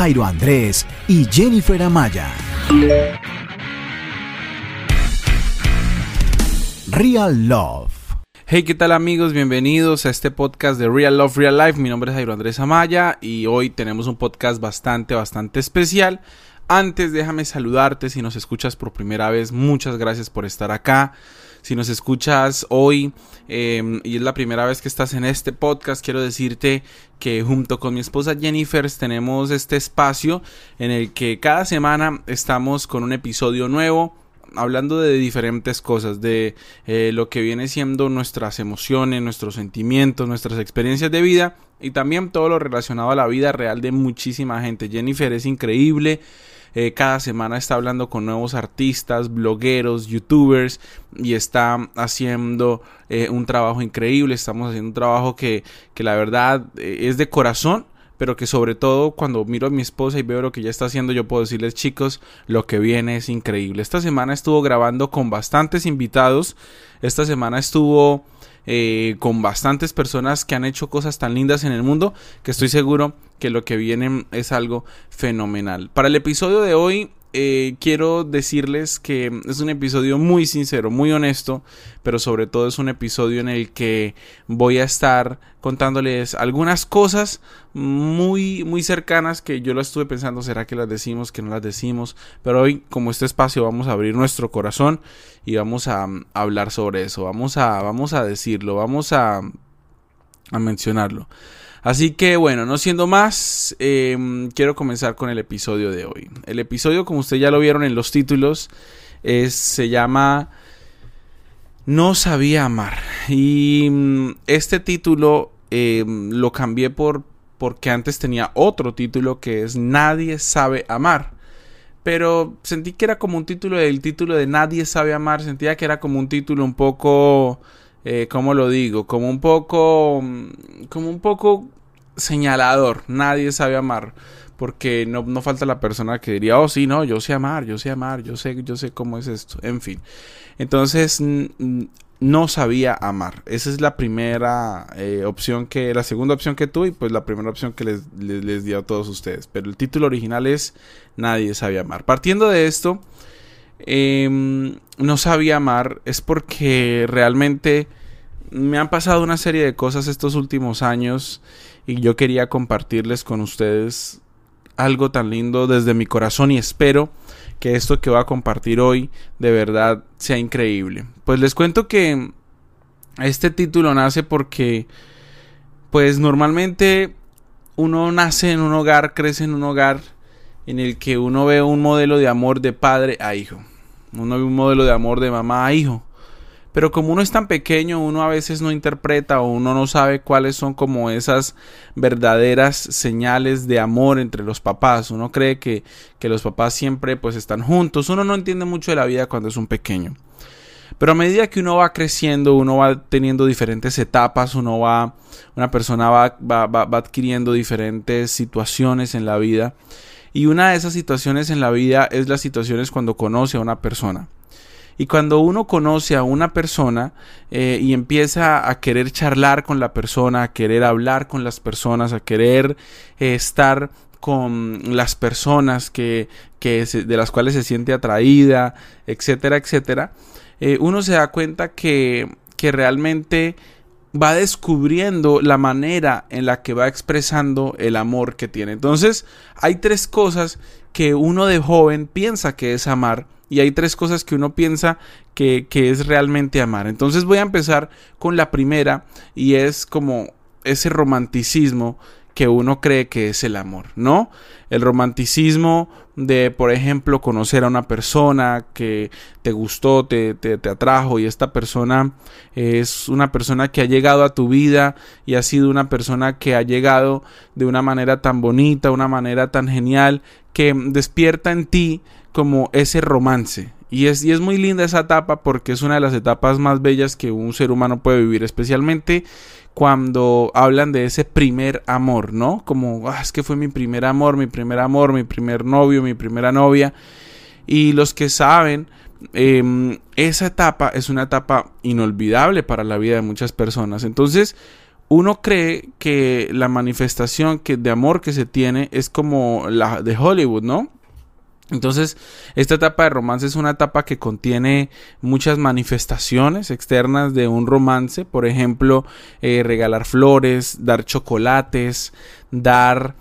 Jairo Andrés y Jennifer Amaya. Real Love. Hey, ¿qué tal amigos? Bienvenidos a este podcast de Real Love, Real Life. Mi nombre es Jairo Andrés Amaya y hoy tenemos un podcast bastante, bastante especial. Antes déjame saludarte si nos escuchas por primera vez. Muchas gracias por estar acá. Si nos escuchas hoy em, y es la primera vez que estás en este podcast, quiero decirte que junto con mi esposa Jennifer tenemos este espacio en el que cada semana estamos con un episodio nuevo hablando de diferentes cosas, de eh, lo que viene siendo nuestras emociones, nuestros sentimientos, nuestras experiencias de vida y también todo lo relacionado a la vida real de muchísima gente. Jennifer es increíble, eh, cada semana está hablando con nuevos artistas, blogueros, youtubers y está haciendo eh, un trabajo increíble. Estamos haciendo un trabajo que, que la verdad eh, es de corazón pero que sobre todo cuando miro a mi esposa y veo lo que ella está haciendo, yo puedo decirles chicos, lo que viene es increíble. Esta semana estuvo grabando con bastantes invitados, esta semana estuvo con bastantes personas que han hecho cosas tan lindas en el mundo que estoy seguro que lo que viene es algo fenomenal. Para el episodio de hoy eh, quiero decirles que es un episodio muy sincero, muy honesto, pero sobre todo es un episodio en el que voy a estar contándoles algunas cosas muy, muy cercanas que yo lo estuve pensando, ¿será que las decimos, que no las decimos? Pero hoy, como este espacio, vamos a abrir nuestro corazón y vamos a, hablar sobre eso, vamos a, vamos a decirlo, vamos a, a mencionarlo. Así que bueno, no siendo más, em, quiero comenzar con el episodio de hoy. El episodio, como ustedes ya lo vieron en los títulos, se llama No sabía amar. Y mm, este título em, lo cambié por porque antes tenía otro título que es Nadie sabe amar. Pero sentí que era como un título del título de Nadie sabe amar. Sentía que era como un título un poco eh, ¿cómo lo digo? Como un poco, mm, como un poco señalador. Nadie sabe amar. Porque no, no, falta la persona que diría, oh sí, no, yo sé amar, yo sé amar, yo sé, yo sé cómo es esto. En fin. Entonces, no sabía amar. Esa es la primera eh, opción que, la segunda opción que tuve y pues la primera opción que les, les, di a todos ustedes. Pero el título original es Nadie sabía amar. Partiendo de esto, Em, no sabía amar es porque realmente me han pasado una serie de cosas estos últimos años y yo quería compartirles con ustedes algo tan lindo desde mi corazón y espero que esto que voy a compartir hoy de verdad sea increíble. Pues les cuento que este título nace porque pues normalmente uno nace en un hogar, crece en un hogar en el que uno ve un modelo de amor de padre a hijo. Uno ve un modelo de amor de mamá a hijo. Pero como uno es tan pequeño, uno a veces no interpreta o uno no sabe cuáles son como esas verdaderas señales de amor entre los papás. Uno cree que, que los papás siempre pues están juntos. Uno no entiende mucho de la vida cuando es un pequeño. Pero a medida que uno va creciendo, uno va teniendo diferentes etapas, uno va, una persona va, va, va adquiriendo diferentes situaciones en la vida. Y una de esas situaciones en la vida es las situaciones cuando conoce a una persona. Y cuando uno conoce a una persona eh, y empieza a querer charlar con la persona, a querer hablar con las personas, a querer eh, estar con las personas que, que de las cuales se siente atraída, etcétera, etcétera, eh, uno se da cuenta que, que realmente va descubriendo la manera en la que va expresando el amor que tiene. Entonces, hay tres cosas que uno de joven piensa que es amar y hay tres cosas que uno piensa que, que es realmente amar. Entonces voy a empezar con la primera y es como ese romanticismo que uno cree que es el amor, ¿no? El romanticismo de, por ejemplo, conocer a una persona que te gustó, te, te, atrajo y esta persona es una persona que ha llegado a tu vida y ha sido una persona que ha llegado de una manera tan bonita, una manera tan genial, que despierta en ti como ese romance, y es, y es, muy linda esa etapa porque es una de las etapas más bellas que un ser humano puede vivir, especialmente cuando hablan de ese primer amor, ¿no? Como, ah, es que fue mi primer amor, mi primer amor, mi primer novio, mi primera novia. Y los que saben, em, esa etapa es una etapa inolvidable para la vida de muchas personas. Entonces, uno cree que la manifestación que, de amor que se tiene es como la de Hollywood, ¿no? Entonces, esta etapa de romance es una etapa que contiene muchas manifestaciones externas de un romance, por ejemplo, eh, regalar flores, dar chocolates, dar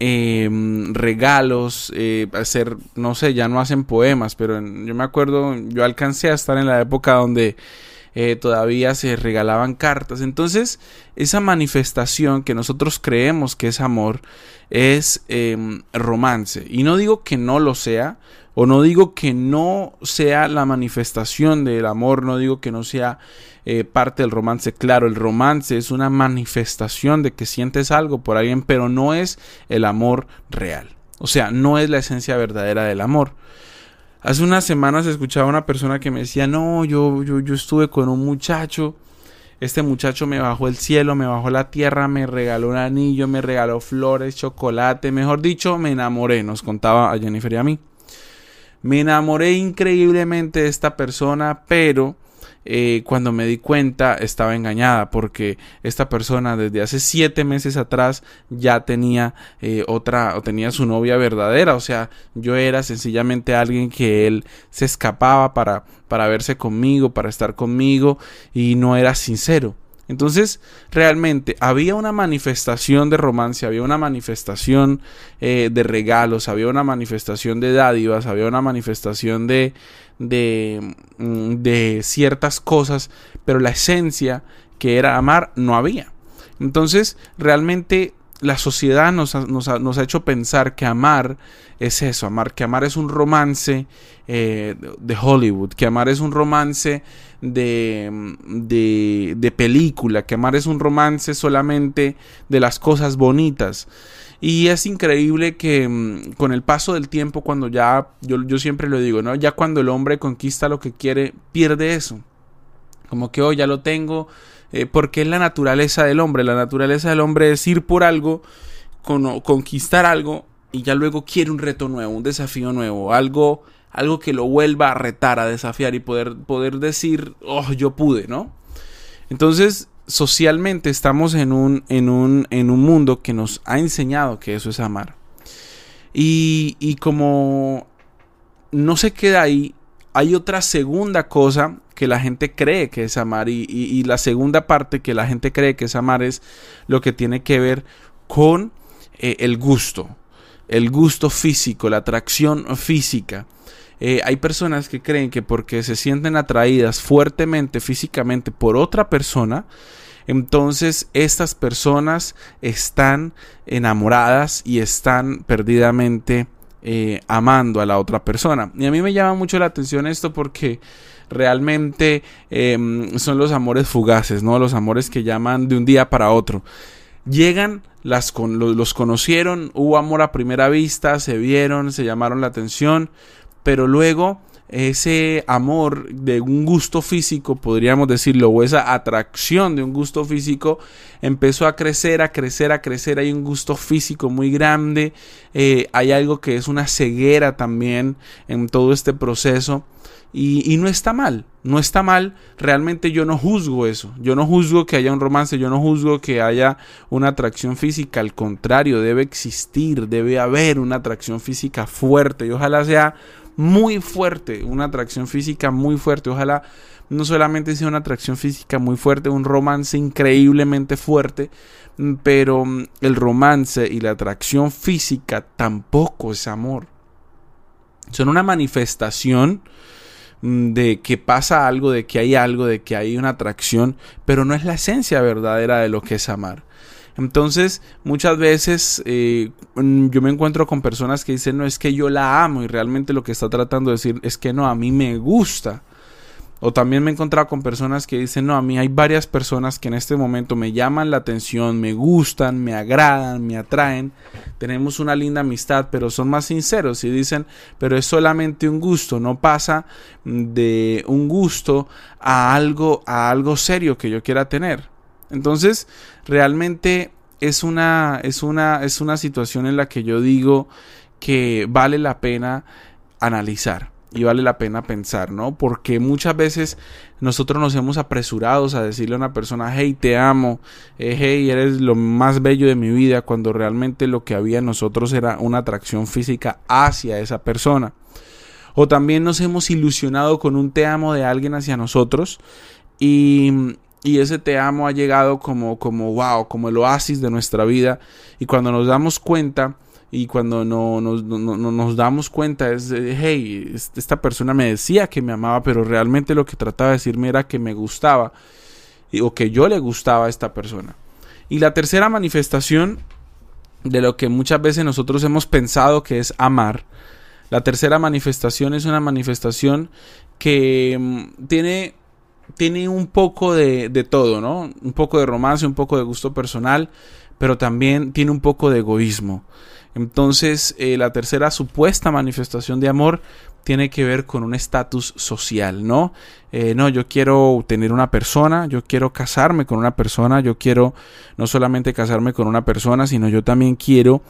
em, regalos, eh, hacer, no sé, ya no hacen poemas, pero yo me acuerdo, yo alcancé a estar en la época donde eh, todavía se regalaban cartas. Entonces, esa manifestación que nosotros creemos que es amor es em, romance. Y no digo que no lo sea, o no digo que no sea la manifestación del amor, no digo que no sea eh, parte del romance. Claro, el romance es una manifestación de que sientes algo por alguien, pero no es el amor real. O sea, no es la esencia verdadera del amor. Hace unas semanas escuchaba a una persona que me decía, no, yo, yo, yo estuve con un muchacho, este muchacho me bajó el cielo, me bajó la tierra, me regaló un anillo, me regaló flores, chocolate, mejor dicho, me enamoré, nos contaba a Jennifer y a mí. Me enamoré increíblemente de esta persona, pero eh, cuando me di cuenta estaba engañada porque esta persona desde hace siete meses atrás ya tenía eh, otra o tenía su novia verdadera. O sea yo era sencillamente alguien que él se escapaba para para verse conmigo para estar conmigo y no era sincero entonces, realmente había una manifestación de romance, había una manifestación eh, de regalos, había una manifestación de dádivas, había una manifestación de, de, mm, de ciertas cosas, pero la esencia que era amar no había. Entonces, realmente la sociedad nos ha, nos, ha, hecho pensar que amar es eso, amar, que amar es un romance eh, de Hollywood, que amar es un romance de, de, de, película, que amar es un romance solamente de las cosas bonitas. Y es increíble que mm, con el paso del tiempo, cuando ya, yo, yo siempre lo digo, ¿no? Ya cuando el hombre conquista lo que quiere, pierde eso. Como que, oh, ya lo tengo, eh, porque es la naturaleza del hombre. La naturaleza del hombre es ir por algo, conquistar algo y ya luego quiere un reto nuevo, un desafío nuevo, algo, algo que lo vuelva a retar, a desafiar y poder, poder decir, oh, yo pude, ¿no? Entonces, socialmente estamos en un, en un, en un mundo que nos ha enseñado que eso es amar. Y, y como no se queda ahí, hay otra segunda cosa que la gente cree que es amar y, la segunda parte que la gente cree que es amar es lo que tiene que ver con eh, el gusto, el gusto físico, la atracción física. Eh, hay personas que creen que porque se sienten atraídas fuertemente físicamente por otra persona, entonces estas personas están enamoradas y están perdidamente eh, amando a la otra persona. Y a mí me llama mucho la atención esto porque realmente em, son los amores fugaces, ¿no? Los amores que llaman de un día para otro. Llegan, las los conocieron, hubo amor a primera vista, se vieron, se llamaron la atención, pero luego ese amor de un gusto físico, podríamos decirlo, o esa atracción de un gusto físico, empezó a crecer, a crecer, a crecer. Hay un gusto físico muy grande. Eh, hay algo que es una ceguera también en todo este proceso. Y, y, no está mal, no está mal, realmente yo no juzgo eso, yo no juzgo que haya un romance, yo no juzgo que haya una atracción física, al contrario, debe existir, debe haber una atracción física fuerte y ojalá sea muy fuerte, una atracción física muy fuerte. Ojalá no solamente sea una atracción física muy fuerte, un romance increíblemente fuerte, mm, pero mm, el romance y la atracción física tampoco es amor. Son una manifestación mm, de que pasa algo, de que hay algo, de que hay una atracción, pero no es la esencia verdadera de lo que es amar. Entonces, muchas veces eh, mm, yo me encuentro con personas que dicen, no es que yo la amo y realmente lo que está tratando de decir es que no, a mí me gusta. O también me he encontrado con personas que dicen, no, a mí hay varias personas que en este momento me llaman la atención, me gustan, me agradan, me atraen, tenemos una linda amistad, pero son más sinceros y dicen, pero es solamente un gusto, no pasa de un gusto a algo, a algo serio que yo quiera tener. Entonces, realmente es una, es una, es una situación en la que yo digo que vale la pena analizar. y vale la pena pensar, ¿no? Porque muchas veces nosotros nos hemos apresurados a decirle a una persona, hey, te amo, eh, hey, eres lo más bello de mi vida, cuando realmente lo que había en nosotros era una atracción física hacia esa persona. O también nos hemos ilusionado con un te amo de alguien hacia nosotros y, y ese te amo ha llegado como, como, wow, como el oasis de nuestra vida. Y cuando nos damos cuenta, y cuando no, nos damos cuenta es, hey, esta persona me decía que me amaba, pero realmente lo que trataba de decirme era que me gustaba o que yo le gustaba a esta persona. Y la tercera manifestación de lo que muchas veces nosotros hemos pensado que es amar, la tercera manifestación es una manifestación que mm, tiene, tiene un poco de, de todo, ¿no? Un poco de romance, un poco de gusto personal, pero también tiene un poco de egoísmo. Entonces, eh, la tercera supuesta manifestación de amor tiene que ver con un estatus social, ¿no? Eh, no, yo quiero tener una persona, yo quiero casarme con una persona, yo quiero no solamente casarme con una persona, sino yo también quiero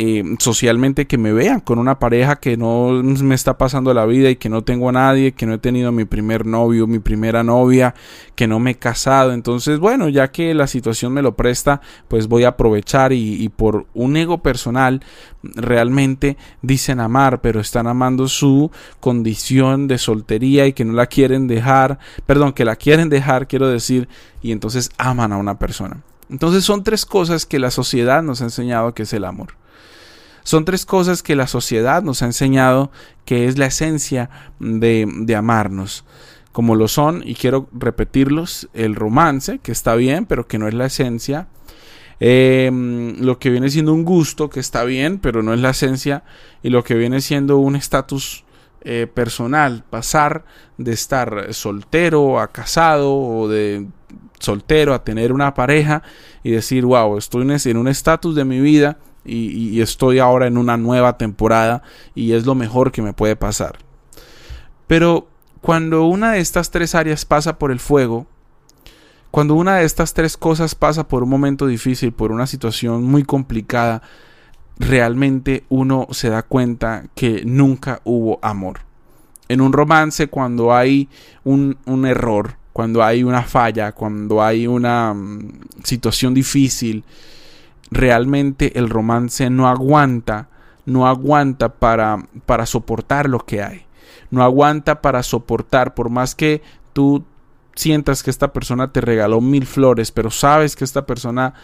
eh, socialmente que me vean con una pareja que no me está pasando la vida y que no tengo a nadie, que no he tenido mi primer novio, mi primera novia, que no me he casado. Entonces, bueno, ya que la situación me lo presta, pues voy a aprovechar y, y por un ego personal realmente dicen amar, pero están amando su condición de soltería y que no la quieren dejar, perdón, que la quieren dejar, quiero decir, y entonces aman a una persona. Entonces son tres cosas que la sociedad nos ha enseñado que es el amor. Son tres cosas que la sociedad nos ha enseñado que es la esencia de, amarnos como lo son, y quiero repetirlos, el romance, que está bien, pero que no es la esencia. Em, lo que viene siendo un gusto, que está bien, pero no es la esencia. Y lo que viene siendo un estatus eh, personal, pasar de estar soltero a casado o de soltero a tener una pareja y decir, wow, estoy en un estatus de mi vida y, estoy ahora en una nueva temporada y es lo mejor que me puede pasar. Pero cuando una de estas tres áreas pasa por el fuego, cuando una de estas tres cosas pasa por un momento difícil, por una situación muy complicada, realmente uno se da cuenta que nunca hubo amor. En un romance, cuando hay un, un error, cuando hay una falla, cuando hay una mm, situación difícil, realmente el romance no aguanta, no aguanta para, para soportar lo que hay. No aguanta para soportar, por más que tú sientas que esta persona te regaló mil flores, pero sabes que esta persona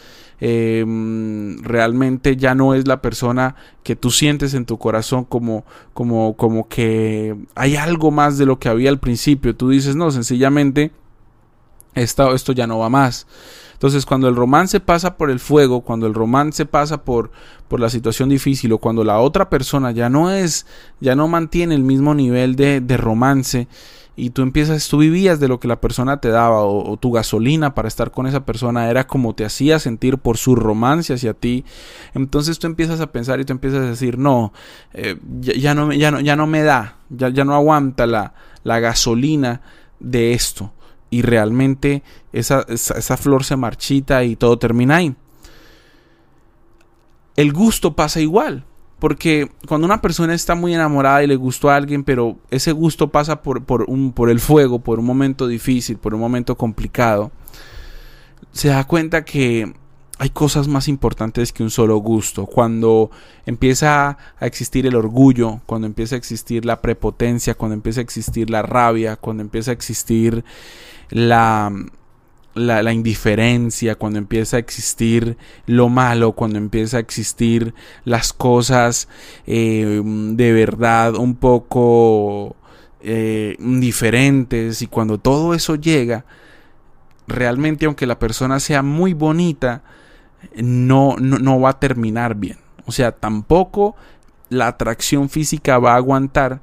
em, realmente ya no es la persona que tú sientes en tu corazón como, como, como que hay algo más de lo que había al principio. Tú dices, no, sencillamente esto, esto ya no va más. Entonces, cuando el romance pasa por el fuego, cuando el romance pasa por, por la situación difícil o cuando la otra persona ya no es, ya no mantiene el mismo nivel de, de romance y tú empiezas, tú vivías de lo que la persona te daba o, tu gasolina para estar con esa persona era como te hacía sentir por su romance hacia ti, entonces tú empiezas a pensar y tú empiezas a decir, no, eh, ya, no, ya, no, ya no me da, ya, ya no aguanta la, la gasolina de esto y realmente esa, flor se marchita y todo termina ahí. El gusto pasa igual. Porque cuando una persona está muy enamorada y le gustó a alguien, pero ese gusto pasa por, un, por el fuego, por un momento difícil, por un momento complicado, se da cuenta que hay cosas más importantes que un solo gusto. Cuando empieza a existir el orgullo, cuando empieza a existir la prepotencia, cuando empieza a existir la rabia, cuando empieza a existir la, la, indiferencia, cuando empieza a existir lo malo, cuando empieza a existir las cosas eh, de verdad un poco eh, diferentes y cuando todo eso llega, realmente aunque la persona sea muy bonita, no, no, no va a terminar bien. O sea, tampoco la atracción física va a aguantar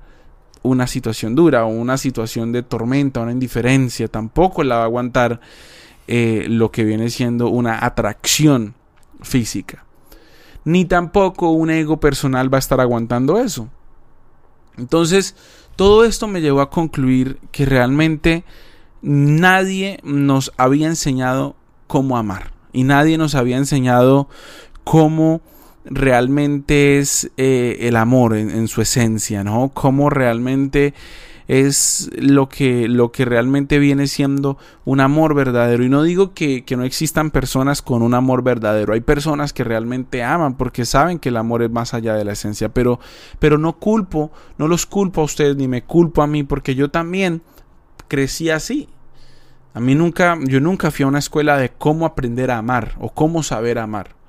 una situación dura o una situación de tormenta, una indiferencia, tampoco la va a aguantar eh, lo que viene siendo una atracción física. Ni tampoco un ego personal va a estar aguantando eso. Entonces, todo esto me llevó a concluir que realmente nadie nos había enseñado cómo amar y nadie nos había enseñado cómo realmente es eh, el amor en, en, su esencia, ¿no? Cómo realmente es lo que, lo que realmente viene siendo un amor verdadero. Y no digo que, que no existan personas con un amor verdadero. Hay personas que realmente aman porque saben que el amor es más allá de la esencia. Pero, pero no culpo, no los culpo a ustedes ni me culpo a mí porque yo también crecí así. A mí nunca, yo nunca fui a una escuela de cómo aprender a amar o cómo saber amar.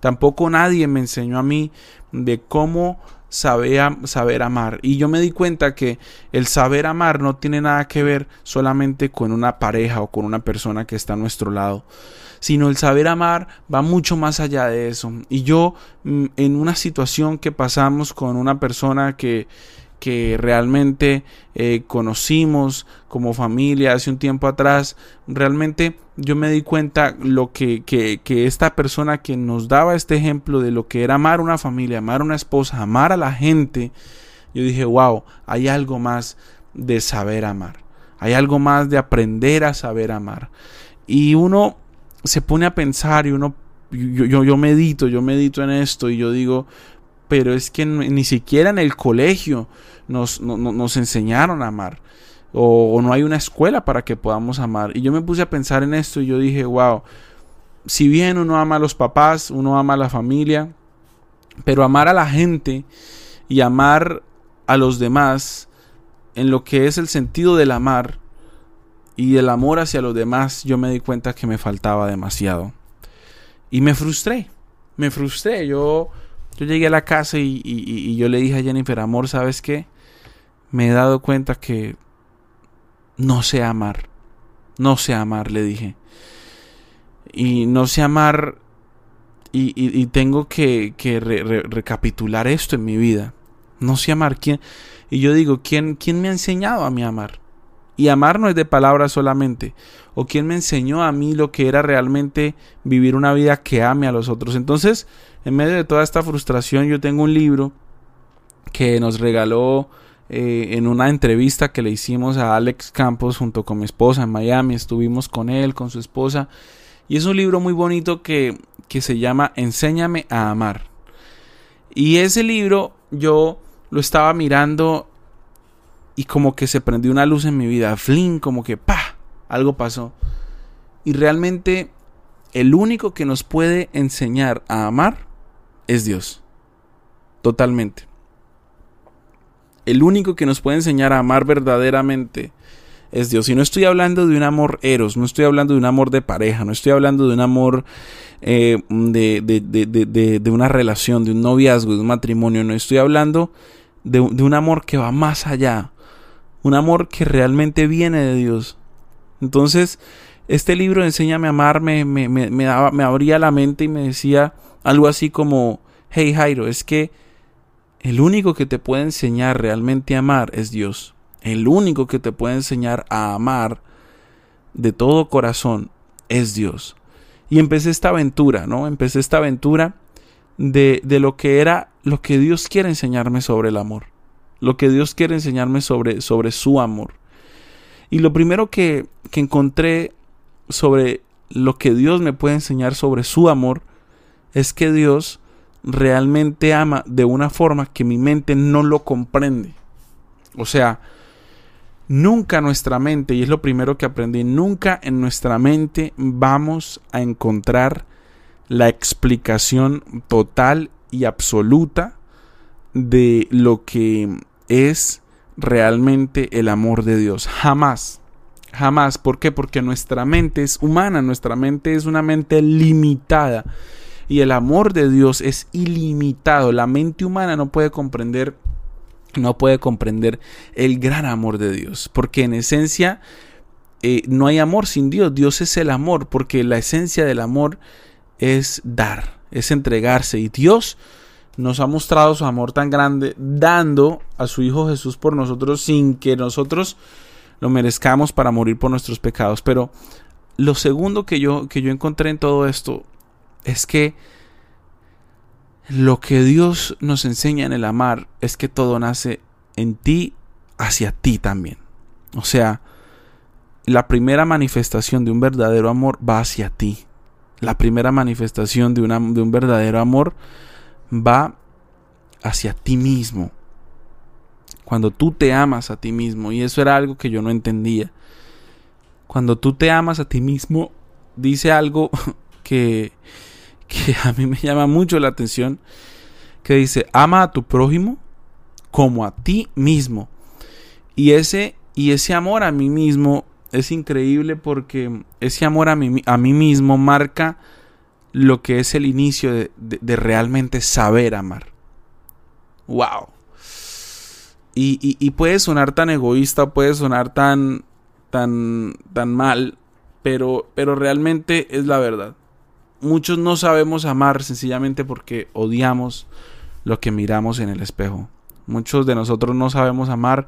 Tampoco nadie me enseñó a mí de cómo saber, saber amar. Y yo me di cuenta que el saber amar no tiene nada que ver solamente con una pareja o con una persona que está a nuestro lado sino el saber amar va mucho más allá de eso. Y yo mm, en una situación que pasamos con una persona que, que realmente eh, conocimos como familia hace un tiempo atrás, realmente yo me di cuenta lo que, que, que, esta persona que nos daba este ejemplo de lo que era amar una familia, amar una esposa, amar a la gente, yo dije, wow, hay algo más de saber amar, hay algo más de aprender a saber amar. Y uno se pone a pensar y uno, yo, yo, yo medito, yo medito en esto y yo digo, pero es que ni siquiera en el colegio nos, nos enseñaron a amar. O, no hay una escuela para que podamos amar. Y yo me puse a pensar en esto y yo dije, wow, si bien uno ama a los papás, uno ama a la familia, pero amar a la gente y amar a los demás en lo que es el sentido del amar y el amor hacia los demás, yo me di cuenta que me faltaba demasiado. Y me frustré, me frustré. Yo yo llegué a la casa y, yo le dije a Jennifer, amor, ¿sabes qué? Me he dado cuenta que no sé amar. No sé amar, le dije. Y no sé amar y, tengo que, recapitular esto en mi vida. No sé amar. ¿Quién? Y yo digo, ¿quién, ¿quién me ha enseñado a mí amar? Y amar no es de palabras solamente. O quién me enseñó a mí lo que era realmente vivir una vida que ame a los otros. Entonces, en medio de toda esta frustración, yo tengo un libro que nos regaló eh, en una entrevista que le hicimos a Alex Campos junto con mi esposa en Miami. Estuvimos con él, con su esposa. Y es un libro muy bonito que, que se llama Enséñame a amar. Y ese libro yo lo estaba mirando y como que se prendió una luz en mi vida. Flin, como que pa, algo pasó. Y realmente el único que nos puede enseñar a amar es Dios. Totalmente. El único que nos puede enseñar a amar verdaderamente es Dios. Y no estoy hablando de un amor eros, no estoy hablando de un amor de pareja, no estoy hablando de un amor eh, de, de, de, una relación, de un noviazgo, de un matrimonio, no estoy hablando de, un amor que va más allá, un amor que realmente viene de Dios. Entonces, este libro Enséñame a amar me, me, me, me abría la mente y me decía, algo así como, hey Jairo, es que el único que te puede enseñar realmente a amar es Dios. El único que te puede enseñar a amar de todo corazón es Dios. Y empecé esta aventura, ¿no? Empecé esta aventura de, de lo que era lo que Dios quiere enseñarme sobre el amor. Lo que Dios quiere enseñarme sobre, sobre su amor. Y lo primero que, que encontré sobre lo que Dios me puede enseñar sobre su amor es que Dios realmente ama de una forma que mi mente no lo comprende. O sea, nunca nuestra mente, y es lo primero que aprendí, nunca en nuestra mente vamos a encontrar la explicación total y absoluta de lo que es realmente el amor de Dios. Jamás. Jamás. ¿Por qué? Porque nuestra mente es humana, nuestra mente es una mente limitada. Y el amor de Dios es ilimitado. La mente humana no puede comprender no puede comprender el gran amor de Dios, porque en esencia eh, no hay amor sin Dios, Dios es el amor, porque la esencia del amor es dar, es entregarse, y Dios nos ha mostrado su amor tan grande dando a su Hijo Jesús por nosotros sin que nosotros lo merezcamos para morir por nuestros pecados. Pero lo segundo que yo, que yo encontré en todo esto es que lo que Dios nos enseña en el amar es que todo nace en ti hacia ti también. O sea, la primera manifestación de un verdadero amor va hacia ti. La primera manifestación de, de un verdadero amor va hacia ti mismo. Cuando tú te amas a ti mismo, y eso era algo que yo no entendía. Cuando tú te amas a ti mismo, dice algo que, que a mí me llama mucho la atención, que dice, ama a tu prójimo como a ti mismo. Y ese, y ese amor a mí mismo es increíble porque ese amor a mí, a mí mismo marca lo que es el inicio de, de, realmente saber amar. ¡Wow! Y, y, puede sonar tan egoísta, puede sonar tan, tan, tan mal, pero, pero realmente es la verdad. Muchos no sabemos amar sencillamente porque odiamos lo que miramos en el espejo. Muchos de nosotros no sabemos amar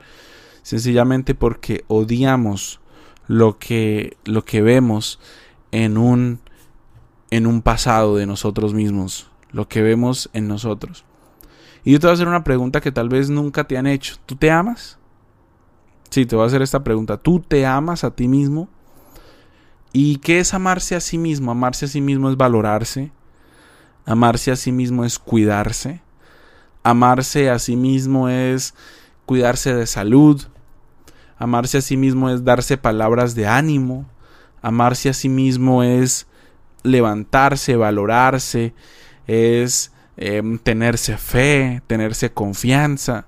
sencillamente porque odiamos lo que, lo que vemos en un, en un pasado de nosotros mismos, lo que vemos en nosotros. Y yo te voy a hacer una pregunta que tal vez nunca te han hecho. ¿Tú te amas? Sí, te voy a hacer esta pregunta. ¿Tú te amas a ti mismo? ¿Y qué es amarse a sí mismo? Amarse a sí mismo es valorarse. Amarse a sí mismo es cuidarse. Amarse a sí mismo es cuidarse de salud. Amarse a sí mismo es darse palabras de ánimo. Amarse a sí mismo es levantarse, valorarse, es em, tenerse fe, tenerse confianza.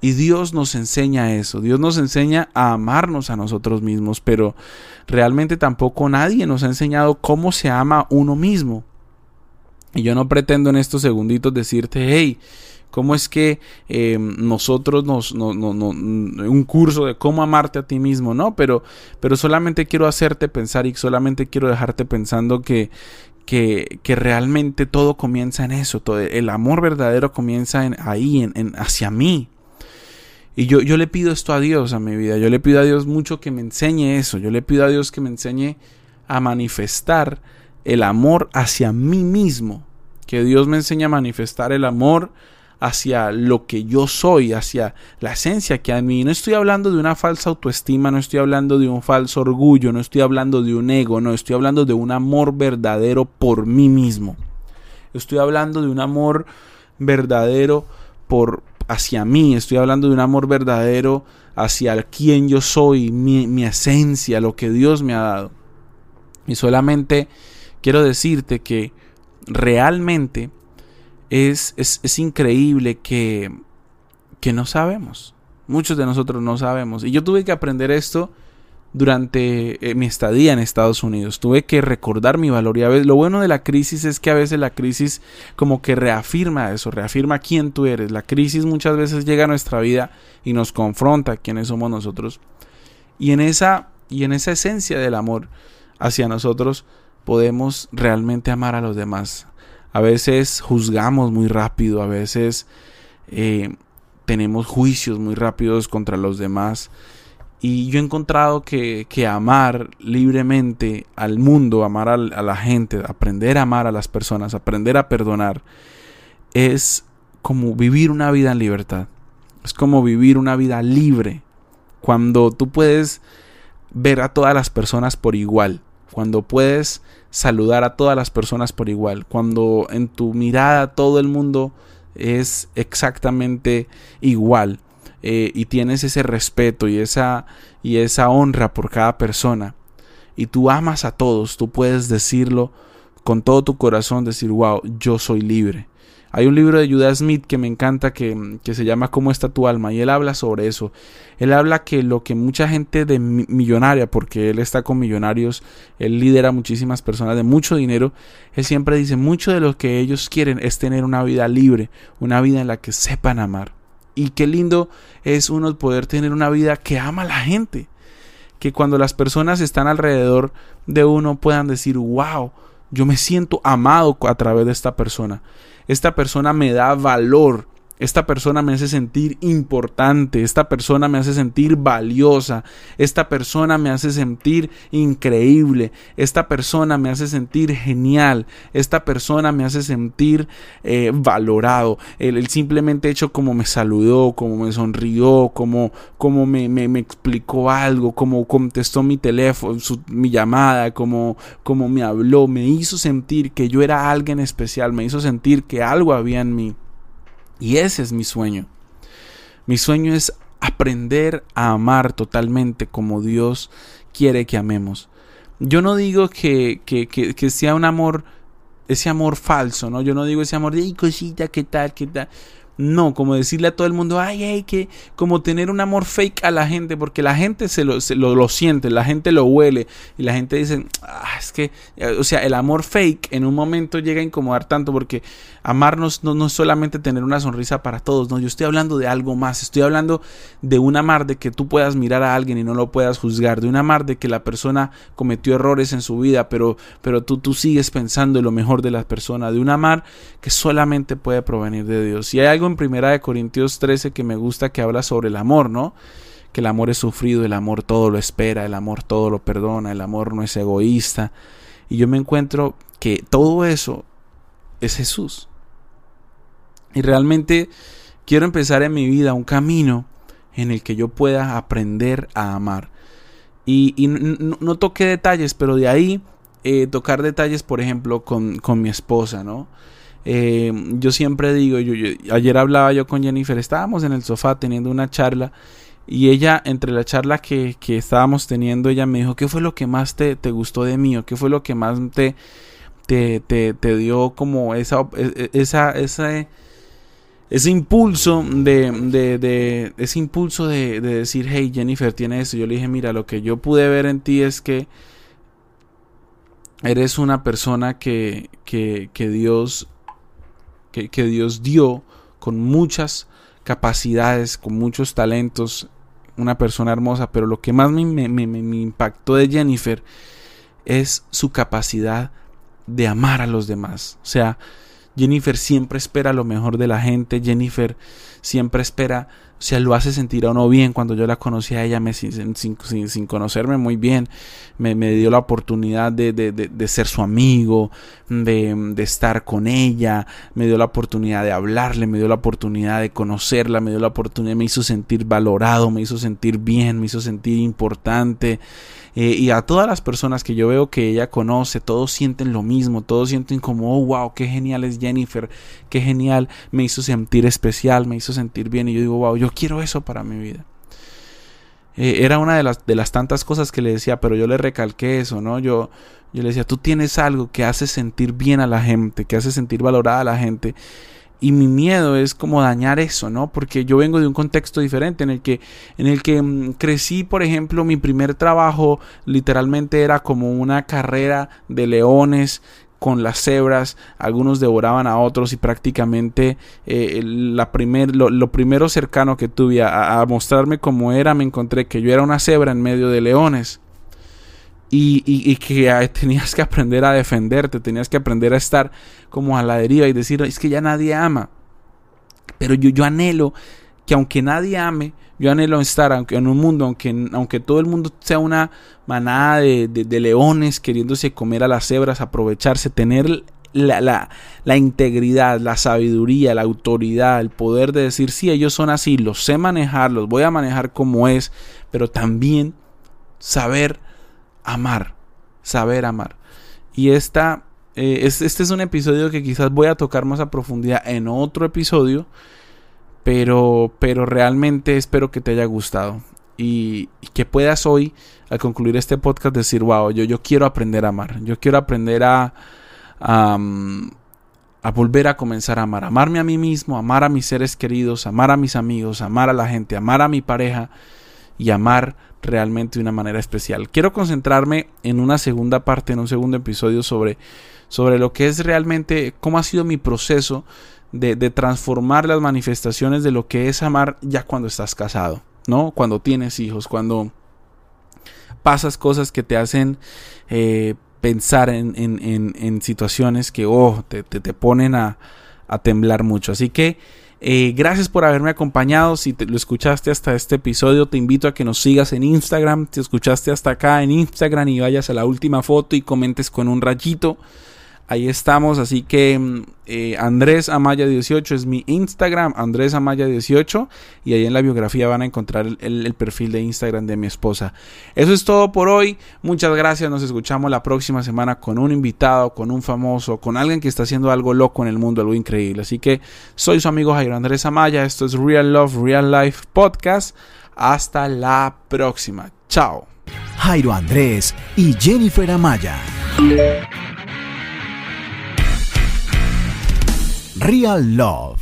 Y Dios nos enseña eso, Dios nos enseña a amarnos a nosotros mismos, pero realmente tampoco nadie nos ha enseñado cómo se ama uno mismo. Y yo no pretendo en estos segunditos decirte, hey, cómo es que eh, nosotros nos, no, no, no, un curso de cómo amarte a ti mismo, no, pero, pero solamente quiero hacerte pensar y solamente quiero dejarte pensando que, que, que realmente todo comienza en eso, todo, el amor verdadero comienza en, ahí, en, en, hacia mí. Y yo, yo le pido esto a Dios a mi vida, yo le pido a Dios mucho que me enseñe eso, yo le pido a Dios que me enseñe a manifestar el amor hacia mí mismo, que Dios me enseñe a manifestar el amor hacia lo que yo soy, hacia la esencia que en mí. No estoy hablando de una falsa autoestima, no estoy hablando de un falso orgullo, no estoy hablando de un ego, no, estoy hablando de un amor verdadero por mí mismo. Estoy hablando de un amor verdadero por hacia mí, estoy hablando de un amor verdadero hacia quien yo soy, mi, mi esencia, lo que Dios me ha dado. Y solamente quiero decirte que realmente es, es, increíble que, que no sabemos. Muchos de nosotros no sabemos. Y yo tuve que aprender esto durante eh, mi estadía en Estados Unidos. Tuve que recordar mi valor. Y a veces, lo bueno de la crisis es que a veces la crisis como que reafirma eso, reafirma quién tú eres. La crisis muchas veces llega a nuestra vida y nos confronta quiénes somos nosotros. Y en esa, y en esa esencia del amor hacia nosotros podemos realmente amar a los demás. A veces juzgamos muy rápido, a veces eh, tenemos juicios muy rápidos contra los demás. Y yo he encontrado que, amar libremente al mundo, amar a la gente, aprender a amar a las personas, aprender a perdonar, es como vivir una vida en libertad. Es como vivir una vida libre. Cuando tú puedes ver a todas las personas por igual. Cuando puedes saludar a todas las personas por igual, cuando en tu mirada todo el mundo es exactamente igual eh, y tienes ese respeto y esa, y esa honra por cada persona y tú amas a todos, tú puedes decirlo con todo tu corazón, decir, wow, yo soy libre. Hay un libro de Judas Smith que me encanta que, se llama ¿Cómo está tu alma? Y él habla sobre eso. Él habla que lo que mucha gente de millonaria, porque él está con millonarios, él lidera muchísimas personas de mucho dinero, él siempre dice, mucho de lo que ellos quieren es tener una vida libre, una vida en la que sepan amar. Y qué lindo es uno poder tener una vida que ama a la gente. Que cuando las personas están alrededor de uno puedan decir, wow, yo me siento amado a través de esta persona esta persona me da valor, esta persona me hace sentir importante, esta persona me hace sentir valiosa, esta persona me hace sentir increíble, esta persona me hace sentir genial, esta persona me hace sentir eh, valorado. El, simplemente hecho como me saludó, como me sonrió, como, como me, me, explicó algo, como contestó mi teléfono, mi llamada, como, como me habló, me hizo sentir que yo era alguien especial, me hizo sentir que algo había en mí. Y ese es mi sueño. Mi sueño es aprender a amar totalmente como Dios quiere que amemos. Yo no digo que, que, sea un amor, ese amor falso, ¿no? Yo no digo ese amor de, ay, cosita, ¿qué tal, qué tal? No, como decirle a todo el mundo, ay, ay, que como tener un amor fake a la gente, porque la gente se lo, lo, siente, la gente lo huele y la gente dice, ah, es que, o sea, el amor fake en un momento llega a incomodar tanto porque amarnos no, no es solamente tener una sonrisa para todos, no, yo estoy hablando de algo más, estoy hablando de un amar de que tú puedas mirar a alguien y no lo puedas juzgar, de un amar de que la persona cometió errores en su vida, pero, pero tú, tú sigues pensando en lo mejor de la persona, de un amar que solamente puede provenir de Dios. Y hay algo en Primera de Corintios 13 que me gusta que habla sobre el amor, ¿no? Que el amor es sufrido, el amor todo lo espera, el amor todo lo perdona, el amor no es egoísta. Y yo me encuentro que todo eso es Jesús. Y realmente quiero empezar en mi vida un camino en el que yo pueda aprender a amar. Y, no, toqué detalles, pero de ahí eh, tocar detalles, por ejemplo, con, con mi esposa, ¿no? Eh, yo siempre digo, yo, ayer hablaba yo con Jennifer, estábamos en el sofá teniendo una charla y ella, entre la charla que, que estábamos teniendo, ella me dijo, ¿qué fue lo que más te, te gustó de mí? ¿O qué fue lo que más te, te, te, te dio como esa, e, e, esa ese impulso de, de, de ese impulso de, de, decir, hey Jennifer, tiene eso. Yo le dije, mira, lo que yo pude ver en ti es que eres una persona que, que, que Dios que, Dios dio con muchas capacidades, con muchos talentos, una persona hermosa, pero lo que más me, me, impactó de Jennifer es su capacidad de amar a los demás. O sea, Jennifer siempre espera lo mejor de la gente, Jennifer siempre espera sea, lo hace sentir a uno bien. Cuando yo la conocí a ella, me, sin, sin, conocerme muy bien, me, me dio la oportunidad de, de, de, ser su amigo, de, de, estar con ella, me dio la oportunidad de hablarle, me dio la oportunidad de conocerla, me dio la oportunidad, me hizo sentir valorado, me hizo sentir bien, me hizo sentir importante. Eh, y a todas las personas que yo veo que ella conoce, todos sienten lo mismo, todos sienten como, oh, wow, qué genial es Jennifer, qué genial, me hizo sentir especial, me hizo sentir bien. Y yo digo, wow, yo quiero eso para mi vida. Eh, era una de las, de las tantas cosas que le decía, pero yo le recalqué eso, ¿no? Yo, yo le decía, tú tienes algo que hace sentir bien a la gente, que hace sentir valorada a la gente. Y mi miedo es como dañar eso, ¿no? Porque yo vengo de un contexto diferente en el que, en el que mm, crecí, por ejemplo, mi primer trabajo literalmente era como una carrera de leones con las cebras, algunos devoraban a otros y prácticamente eh, la primer, lo, primero cercano que tuve a, mostrarme cómo era, me encontré que yo era una cebra en medio de leones. Y, y, que tenías que aprender a defenderte, tenías que aprender a estar como a la deriva y decir, es que ya nadie ama. Pero yo, yo anhelo que aunque nadie ame, yo anhelo estar aunque, en un mundo, aunque, aunque todo el mundo sea una manada de, de, leones queriéndose comer a las cebras, aprovecharse, tener la, la, la, integridad, la sabiduría, la autoridad, el poder de decir, sí, ellos son así, los sé manejar, los voy a manejar como es, pero también saber amar, saber amar. Y esta, eh, este es un episodio que quizás voy a tocar más a profundidad en otro episodio, pero, pero realmente espero que te haya gustado y, que puedas hoy, al concluir este podcast, decir, wow, yo, yo quiero aprender a amar, yo quiero aprender a, a, a volver a comenzar a amar, amarme a mí mismo, amar a mis seres queridos, amar a mis amigos, amar a la gente, amar a mi pareja y amar realmente de una manera especial. Quiero concentrarme en una segunda parte, en un segundo episodio sobre, sobre lo que es realmente, cómo ha sido mi proceso de, de transformar las manifestaciones de lo que es amar ya cuando estás casado, ¿no? Cuando tienes hijos, cuando pasas cosas que te hacen eh, pensar en, en, en, situaciones que, oh, te, te, te ponen a, a, temblar mucho. Así que Eh, gracias por haberme acompañado. Si te, lo escuchaste hasta este episodio, te invito a que nos sigas en Instagram. Si escuchaste hasta acá en Instagram y vayas a la última foto y comentes con un rayito. Ahí estamos, así que mm, eh, Andrés Amaya 18 es mi Instagram, Andrés Amaya 18 y ahí en la biografía van a encontrar el, el, perfil de Instagram de mi esposa. Eso es todo por hoy, muchas gracias, nos escuchamos la próxima semana con un invitado, con un famoso, con alguien que está haciendo algo loco en el mundo, algo increíble. Así que soy su amigo Jairo Andrés Amaya, esto es Real Love, Real Life Podcast. Hasta la próxima, chao. Jairo Andrés y Jennifer Amaya. Real Love